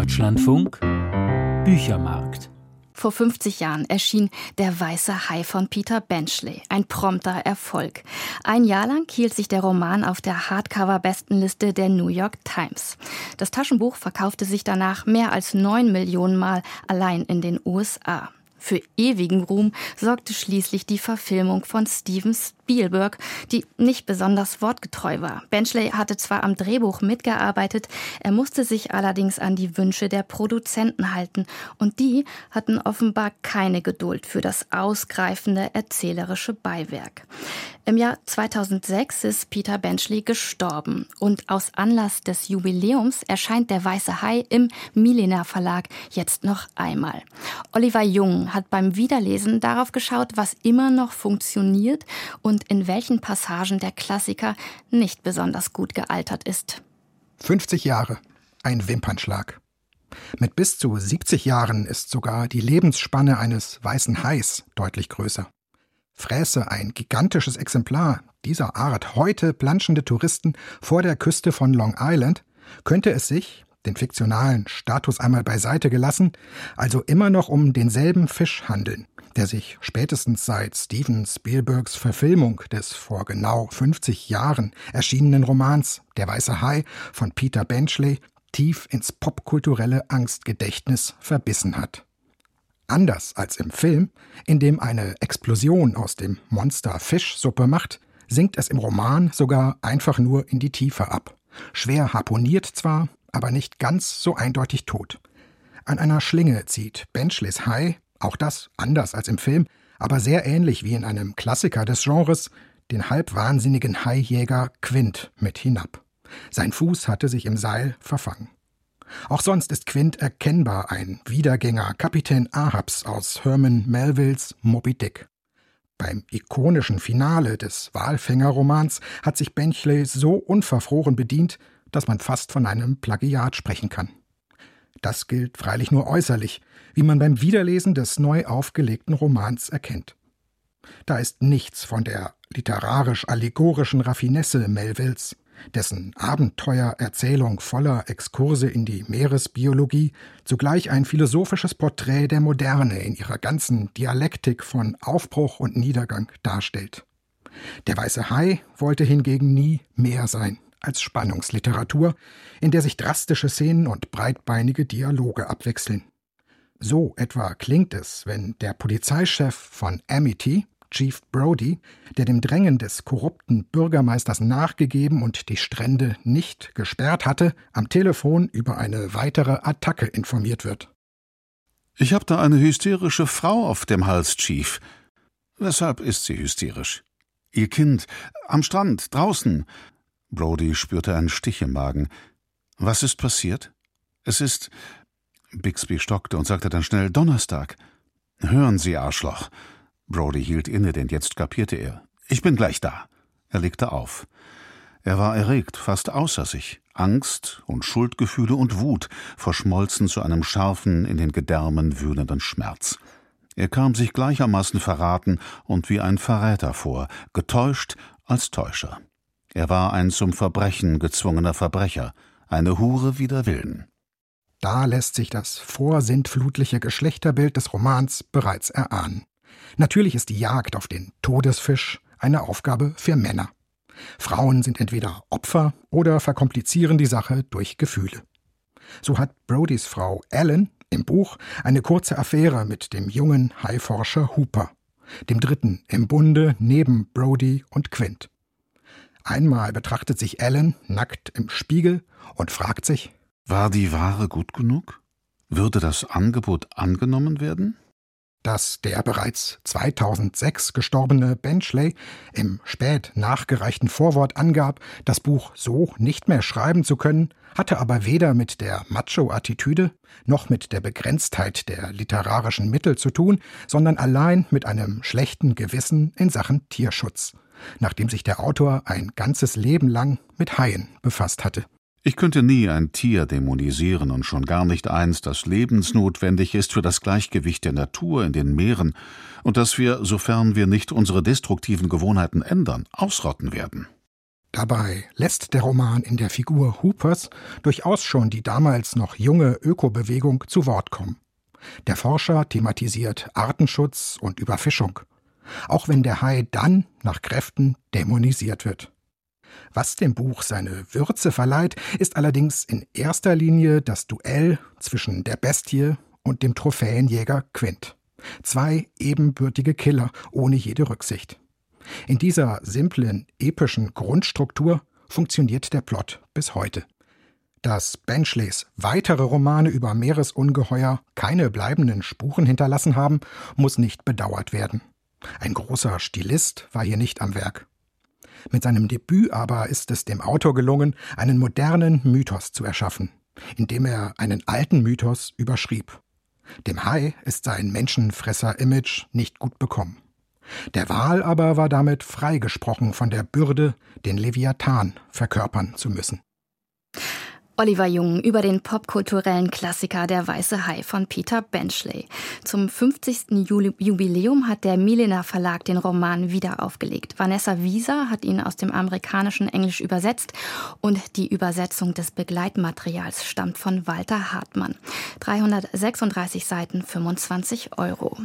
Deutschlandfunk Büchermarkt vor 50 Jahren erschien Der weiße Hai von Peter Benchley, ein prompter Erfolg. Ein Jahr lang hielt sich der Roman auf der Hardcover-Bestenliste der New York Times. Das Taschenbuch verkaufte sich danach mehr als neun Millionen Mal allein in den USA. Für ewigen Ruhm sorgte schließlich die Verfilmung von Steven Spielberg, die nicht besonders wortgetreu war. Benchley hatte zwar am Drehbuch mitgearbeitet, er musste sich allerdings an die Wünsche der Produzenten halten und die hatten offenbar keine Geduld für das ausgreifende erzählerische Beiwerk. Im Jahr 2006 ist Peter Benchley gestorben und aus Anlass des Jubiläums erscheint der Weiße Hai im Milena Verlag jetzt noch einmal. Oliver Jung hat beim Wiederlesen darauf geschaut, was immer noch funktioniert und und in welchen Passagen der Klassiker nicht besonders gut gealtert ist. 50 Jahre, ein Wimpernschlag. Mit bis zu 70 Jahren ist sogar die Lebensspanne eines weißen Hais deutlich größer. Fräße ein gigantisches Exemplar dieser Art heute planschende Touristen vor der Küste von Long Island, könnte es sich, den fiktionalen Status einmal beiseite gelassen, also immer noch um denselben Fisch handeln, der sich spätestens seit Steven Spielbergs Verfilmung des vor genau 50 Jahren erschienenen Romans Der weiße Hai von Peter Benchley tief ins popkulturelle Angstgedächtnis verbissen hat. Anders als im Film, in dem eine Explosion aus dem Monster Fischsuppe macht, sinkt es im Roman sogar einfach nur in die Tiefe ab. Schwer harponiert zwar, aber nicht ganz so eindeutig tot. An einer Schlinge zieht Benchleys Hai auch das anders als im Film, aber sehr ähnlich wie in einem Klassiker des Genres, den halbwahnsinnigen Haijäger Quint mit hinab. Sein Fuß hatte sich im Seil verfangen. Auch sonst ist Quint erkennbar ein Wiedergänger Kapitän Ahabs aus Herman Melvilles Moby Dick. Beim ikonischen Finale des Walfängerromans hat sich Benchley so unverfroren bedient, dass man fast von einem Plagiat sprechen kann. Das gilt freilich nur äußerlich, wie man beim Wiederlesen des neu aufgelegten Romans erkennt. Da ist nichts von der literarisch-allegorischen Raffinesse Melvilles, dessen Abenteuererzählung voller Exkurse in die Meeresbiologie zugleich ein philosophisches Porträt der Moderne in ihrer ganzen Dialektik von Aufbruch und Niedergang darstellt. Der weiße Hai wollte hingegen nie mehr sein als Spannungsliteratur, in der sich drastische Szenen und breitbeinige Dialoge abwechseln. So etwa klingt es, wenn der Polizeichef von Amity, Chief Brody, der dem Drängen des korrupten Bürgermeisters nachgegeben und die Strände nicht gesperrt hatte, am Telefon über eine weitere Attacke informiert wird. Ich habe da eine hysterische Frau auf dem Hals, Chief. Weshalb ist sie hysterisch? Ihr Kind, am Strand, draußen. Brody spürte einen Stich im Magen. Was ist passiert? Es ist. Bixby stockte und sagte dann schnell Donnerstag. Hören Sie, Arschloch. Brody hielt inne, denn jetzt kapierte er. Ich bin gleich da. Er legte auf. Er war erregt, fast außer sich. Angst und Schuldgefühle und Wut verschmolzen zu einem scharfen, in den Gedärmen wühlenden Schmerz. Er kam sich gleichermaßen verraten und wie ein Verräter vor, getäuscht als Täuscher. Er war ein zum Verbrechen gezwungener Verbrecher, eine Hure wider Willen. Da lässt sich das vorsintflutliche Geschlechterbild des Romans bereits erahnen. Natürlich ist die Jagd auf den Todesfisch eine Aufgabe für Männer. Frauen sind entweder Opfer oder verkomplizieren die Sache durch Gefühle. So hat Brodys Frau Ellen im Buch eine kurze Affäre mit dem jungen Haiforscher Hooper, dem dritten im Bunde neben Brody und Quint. Einmal betrachtet sich Ellen nackt im Spiegel und fragt sich, war die Ware gut genug? Würde das Angebot angenommen werden? Dass der bereits 2006 gestorbene Benchley im spät nachgereichten Vorwort angab, das Buch so nicht mehr schreiben zu können, hatte aber weder mit der Macho-Attitüde noch mit der Begrenztheit der literarischen Mittel zu tun, sondern allein mit einem schlechten Gewissen in Sachen Tierschutz nachdem sich der Autor ein ganzes Leben lang mit Haien befasst hatte. Ich könnte nie ein Tier dämonisieren und schon gar nicht eins, das lebensnotwendig ist für das Gleichgewicht der Natur in den Meeren und das wir, sofern wir nicht unsere destruktiven Gewohnheiten ändern, ausrotten werden. Dabei lässt der Roman in der Figur Hoopers durchaus schon die damals noch junge Ökobewegung zu Wort kommen. Der Forscher thematisiert Artenschutz und Überfischung, auch wenn der Hai dann nach Kräften dämonisiert wird. Was dem Buch seine Würze verleiht, ist allerdings in erster Linie das Duell zwischen der Bestie und dem Trophäenjäger Quint. Zwei ebenbürtige Killer ohne jede Rücksicht. In dieser simplen, epischen Grundstruktur funktioniert der Plot bis heute. Dass Benchleys weitere Romane über Meeresungeheuer keine bleibenden Spuren hinterlassen haben, muss nicht bedauert werden. Ein großer Stilist war hier nicht am Werk. Mit seinem Debüt aber ist es dem Autor gelungen, einen modernen Mythos zu erschaffen, indem er einen alten Mythos überschrieb. Dem Hai ist sein Menschenfresser-Image nicht gut bekommen. Der Wal aber war damit freigesprochen von der Bürde, den Leviathan verkörpern zu müssen. Oliver Jung über den popkulturellen Klassiker Der Weiße Hai von Peter Benchley. Zum 50. Jubiläum hat der Milena Verlag den Roman wieder aufgelegt. Vanessa Wieser hat ihn aus dem amerikanischen Englisch übersetzt und die Übersetzung des Begleitmaterials stammt von Walter Hartmann. 336 Seiten, 25 Euro.